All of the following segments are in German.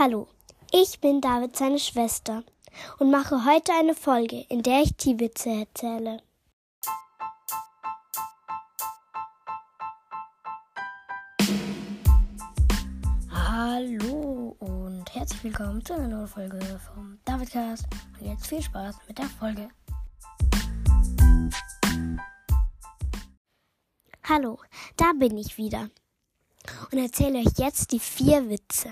Hallo, ich bin David seine Schwester und mache heute eine Folge, in der ich die Witze erzähle. Hallo und herzlich willkommen zu einer neuen Folge vom Davidcast. Und jetzt viel Spaß mit der Folge. Hallo, da bin ich wieder und erzähle euch jetzt die vier Witze.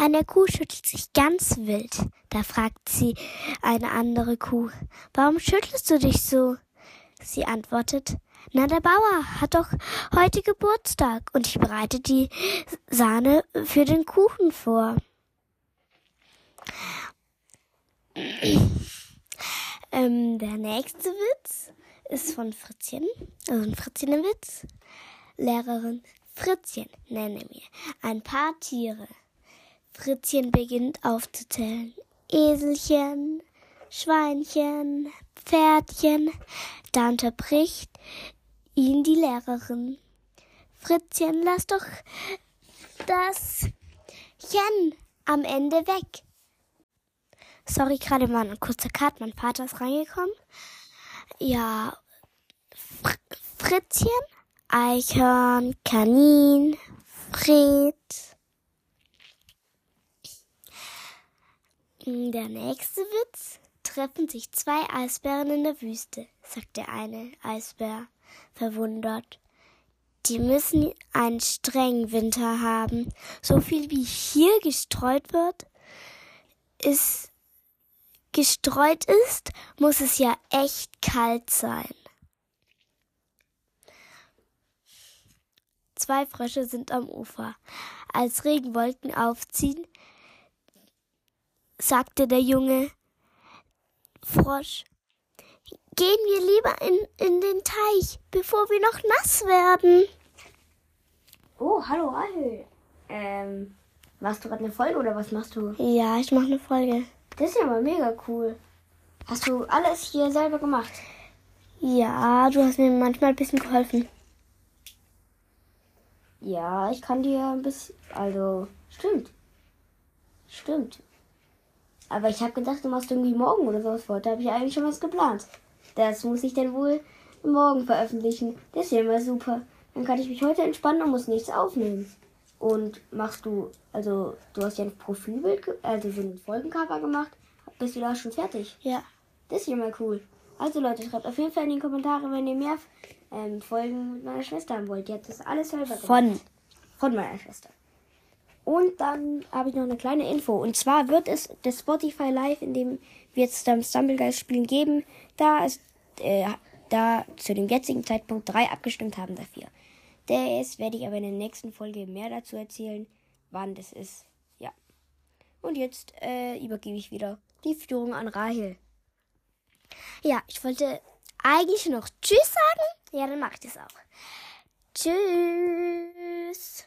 Eine Kuh schüttelt sich ganz wild. Da fragt sie eine andere Kuh, warum schüttelst du dich so? Sie antwortet, na, der Bauer hat doch heute Geburtstag und ich bereite die Sahne für den Kuchen vor. ähm, der nächste Witz ist von Fritzchen, also ein Fritzchen-Witz. Lehrerin, Fritzchen, nenne mir ein paar Tiere. Fritzchen beginnt aufzuzählen. Eselchen, Schweinchen, Pferdchen. Da unterbricht ihn die Lehrerin. Fritzchen, lass doch das Chen am Ende weg. Sorry, gerade mal ein kurzer Cut. Mein Vater ist reingekommen. Ja, Fr Fritzchen, Eichhorn, Kanin, Fred. Der nächste Witz. Treffen sich zwei Eisbären in der Wüste, sagt der eine Eisbär verwundert. Die müssen einen strengen Winter haben. So viel wie hier gestreut wird, ist gestreut ist, muss es ja echt kalt sein. Zwei Frösche sind am Ufer. Als Regenwolken aufziehen, sagte der junge Frosch. Gehen wir lieber in, in den Teich, bevor wir noch nass werden. Oh, hallo Rahel. Ähm, machst du gerade eine Folge oder was machst du? Ja, ich mache eine Folge. Das ist ja mal mega cool. Hast du alles hier selber gemacht? Ja, du hast mir manchmal ein bisschen geholfen. Ja, ich kann dir ein bisschen. Also, stimmt. Stimmt. Aber ich habe gedacht, du machst irgendwie morgen oder sowas fort. Da habe ich eigentlich schon was geplant. Das muss ich dann wohl morgen veröffentlichen. Das ist ja immer super. Dann kann ich mich heute entspannen und muss nichts aufnehmen. Und machst du, also du hast ja ein Profilbild, also so ein Folgencover gemacht. Bist du da schon fertig? Ja. Das ist ja mal cool. Also Leute, schreibt auf jeden Fall in die Kommentare, wenn ihr mehr ähm, Folgen mit meiner Schwester haben wollt. Die hat das alles selber gemacht. Von. Von meiner Schwester. Und dann habe ich noch eine kleine Info. Und zwar wird es das Spotify Live, in dem wir jetzt am Stumblegeist spielen, geben. Da ist, äh, da zu dem jetzigen Zeitpunkt drei abgestimmt haben dafür. Das werde ich aber in der nächsten Folge mehr dazu erzählen, wann das ist. Ja. Und jetzt äh, übergebe ich wieder die Führung an Rahel. Ja, ich wollte eigentlich noch Tschüss sagen. Ja, dann mache ich das auch. Tschüss.